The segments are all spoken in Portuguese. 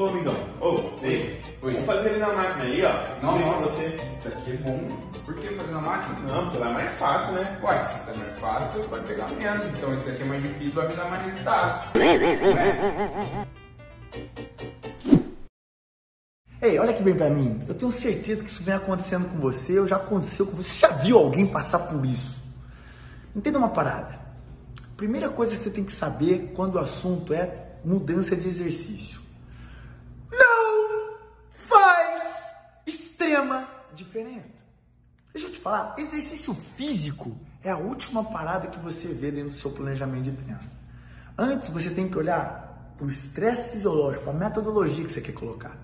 Ô, amigão, ô, ei, Oi. vamos fazer ali na máquina ali, ó. Não, Vem não, você. Isso aqui é bom. Por que fazer na máquina? Não, porque lá é mais fácil, né? Ué, se é mais fácil, vai pegar menos. Então esse aqui é mais difícil, vai me dar mais resultado. Né? Ei, olha aqui bem pra mim. Eu tenho certeza que isso vem acontecendo com você, ou já aconteceu com você. Você já viu alguém passar por isso? Entenda uma parada. Primeira coisa que você tem que saber quando o assunto é mudança de exercício. Não faz diferença. Deixa eu te falar, exercício físico é a última parada que você vê dentro do seu planejamento de treino. Antes você tem que olhar para o estresse fisiológico, para a metodologia que você quer colocar.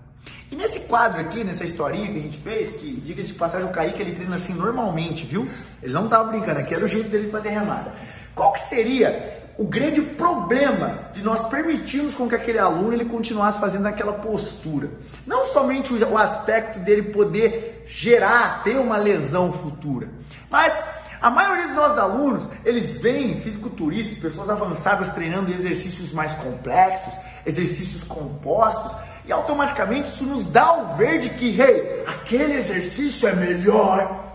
E nesse quadro aqui, nessa historinha que a gente fez, que diga-se de passagem, o Kaique ele treina assim normalmente, viu? Ele não tava brincando, aqui era o jeito dele fazer remada. Qual que seria o grande problema de nós permitirmos com que aquele aluno ele continuasse fazendo aquela postura? Não somente o aspecto dele poder gerar, ter uma lesão futura, mas a maioria dos nossos alunos, eles vêm fisiculturistas, pessoas avançadas treinando exercícios mais complexos, exercícios compostos, e automaticamente isso nos dá o verde que, hey, aquele exercício é melhor.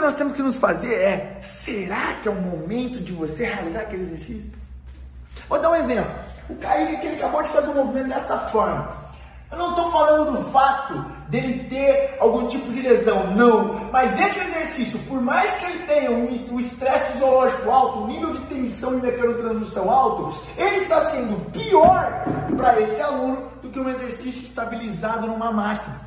Que nós temos que nos fazer é: será que é o momento de você realizar aquele exercício? Vou dar um exemplo. O Kaique que ele acabou de fazer um movimento dessa forma. Eu não estou falando do fato dele ter algum tipo de lesão, não. Mas esse exercício, por mais que ele tenha um um estresse fisiológico alto, um nível de tensão e mecanotransdução alto, ele está sendo pior para esse aluno do que um exercício estabilizado numa máquina.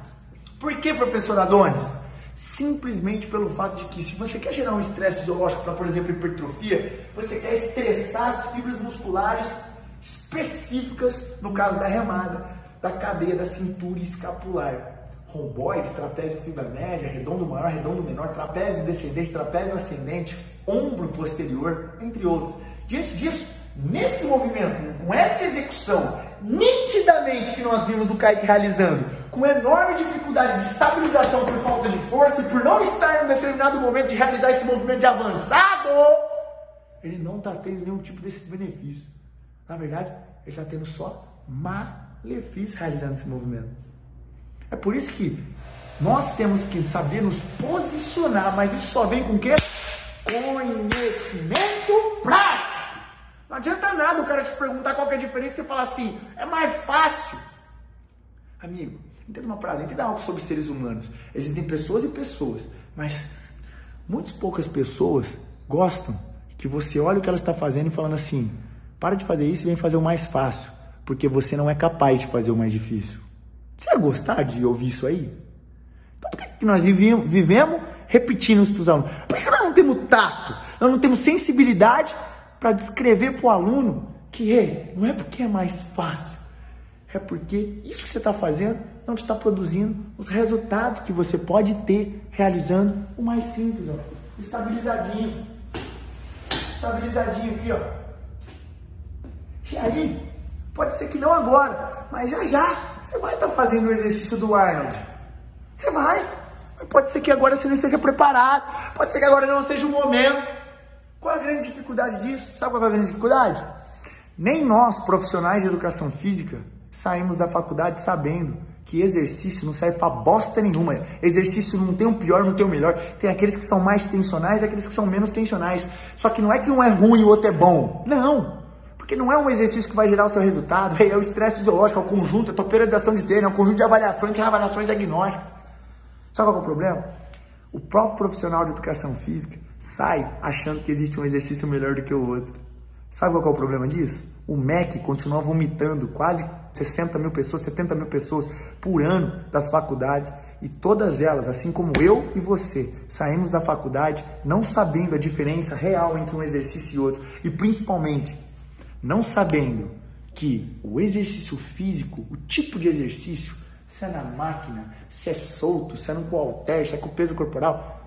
Por que, professor Adonis? Simplesmente pelo fato de que se você quer gerar um estresse fisiológico para, por exemplo, hipertrofia, você quer estressar as fibras musculares específicas, no caso da remada, da cadeia da cintura escapular. Romboide, trapézio fibra média, redondo maior, redondo menor, trapézio descendente, trapézio ascendente, ombro posterior, entre outros. Diante disso, nesse movimento, com essa execução, nitidamente que nós vimos o Kaique realizando, com enorme dificuldade de estabilização por falta de força e por não estar em um determinado momento de realizar esse movimento de avançado, ele não está tendo nenhum tipo desses benefícios. Na verdade, ele está tendo só malefício realizando esse movimento. É por isso que nós temos que saber nos posicionar, mas isso só vem com o quê? Conhecimento prático. Não adianta nada o cara te perguntar qual é a diferença e falar assim, é mais fácil. Amigo, entenda uma parada, entenda algo sobre seres humanos. Existem pessoas e pessoas, mas muitas poucas pessoas gostam que você olhe o que ela está fazendo e falando assim, para de fazer isso e vem fazer o mais fácil, porque você não é capaz de fazer o mais difícil. Você ia gostar de ouvir isso aí? Então por que que nós vivemos, vivemos repetindo isso para os alunos? Por que nós não temos tato? Nós não temos sensibilidade para descrever para o aluno que não é porque é mais fácil, é porque isso que você está fazendo não está produzindo os resultados que você pode ter realizando o mais simples, ó, estabilizadinho. Estabilizadinho aqui, ó. E aí, pode ser que não agora, mas já já você vai estar fazendo o exercício do Arnold. Você vai. Mas pode ser que agora você não esteja preparado. Pode ser que agora não seja o momento. Qual é a grande dificuldade disso? Sabe qual é a grande dificuldade? Nem nós, profissionais de educação física, saímos da faculdade sabendo que exercício não serve pra bosta nenhuma. Exercício não tem o pior, não tem o melhor. Tem aqueles que são mais tensionais e aqueles que são menos tensionais. Só que não é que um é ruim e o outro é bom. Não. Porque não é um exercício que vai gerar o seu resultado. É o estresse fisiológico, é o conjunto, é a tua de treino, é o conjunto de avaliações e avaliações diagnósticas. Sabe qual é o problema? O próprio profissional de educação física sai achando que existe um exercício melhor do que o outro. Sabe qual é o problema disso? O MEC continua vomitando quase 60 mil pessoas, 70 mil pessoas por ano das faculdades e todas elas, assim como eu e você, saímos da faculdade não sabendo a diferença real entre um exercício e outro e principalmente não sabendo que o exercício físico, o tipo de exercício, se é na máquina, se é solto, se é no halter, se é com peso corporal,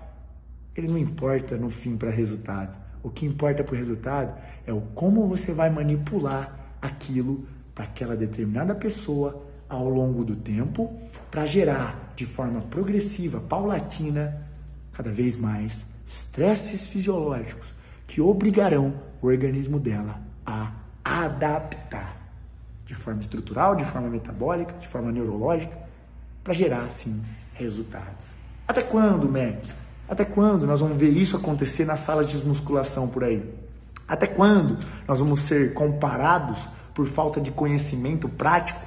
ele não importa no fim para resultados. O que importa para o resultado é o como você vai manipular aquilo para aquela determinada pessoa ao longo do tempo para gerar de forma progressiva, paulatina, cada vez mais estresses fisiológicos que obrigarão o organismo dela a adaptar. De forma estrutural, de forma metabólica, de forma neurológica, para gerar, assim, resultados. Até quando, Mac? Até quando nós vamos ver isso acontecer nas salas de musculação por aí? Até quando nós vamos ser comparados por falta de conhecimento prático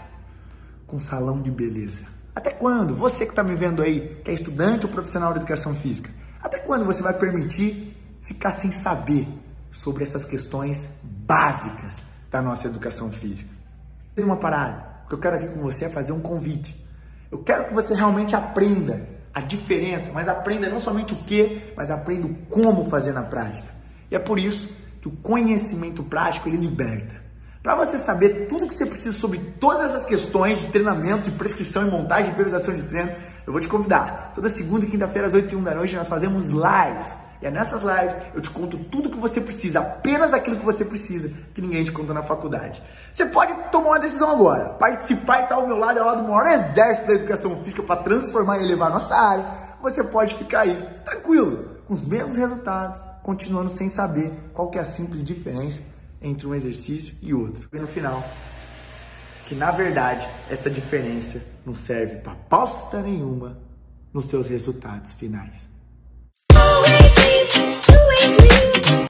com salão de beleza? Até quando? Você que está me vendo aí, que é estudante ou profissional de educação física, até quando você vai permitir ficar sem saber sobre essas questões básicas da nossa educação física? Uma parada. O que eu quero aqui com você é fazer um convite. Eu quero que você realmente aprenda a diferença, mas aprenda não somente o que, mas aprenda o como fazer na prática. E é por isso que o conhecimento prático ele liberta. Para você saber tudo que você precisa sobre todas essas questões de treinamento, de prescrição e montagem e periodização de treino, eu vou te convidar. Toda segunda e quinta-feira às 8 h da noite nós fazemos lives. E é nessas lives eu te conto tudo que você precisa, apenas aquilo que você precisa, que ninguém te conta na faculdade. Você pode tomar uma decisão agora, participar e estar ao meu lado, ao lado do maior exército da educação física para transformar e elevar a nossa área. Você pode ficar aí, tranquilo, com os mesmos resultados, continuando sem saber qual que é a simples diferença entre um exercício e outro. E no final, que na verdade essa diferença não serve para pausta nenhuma nos seus resultados finais.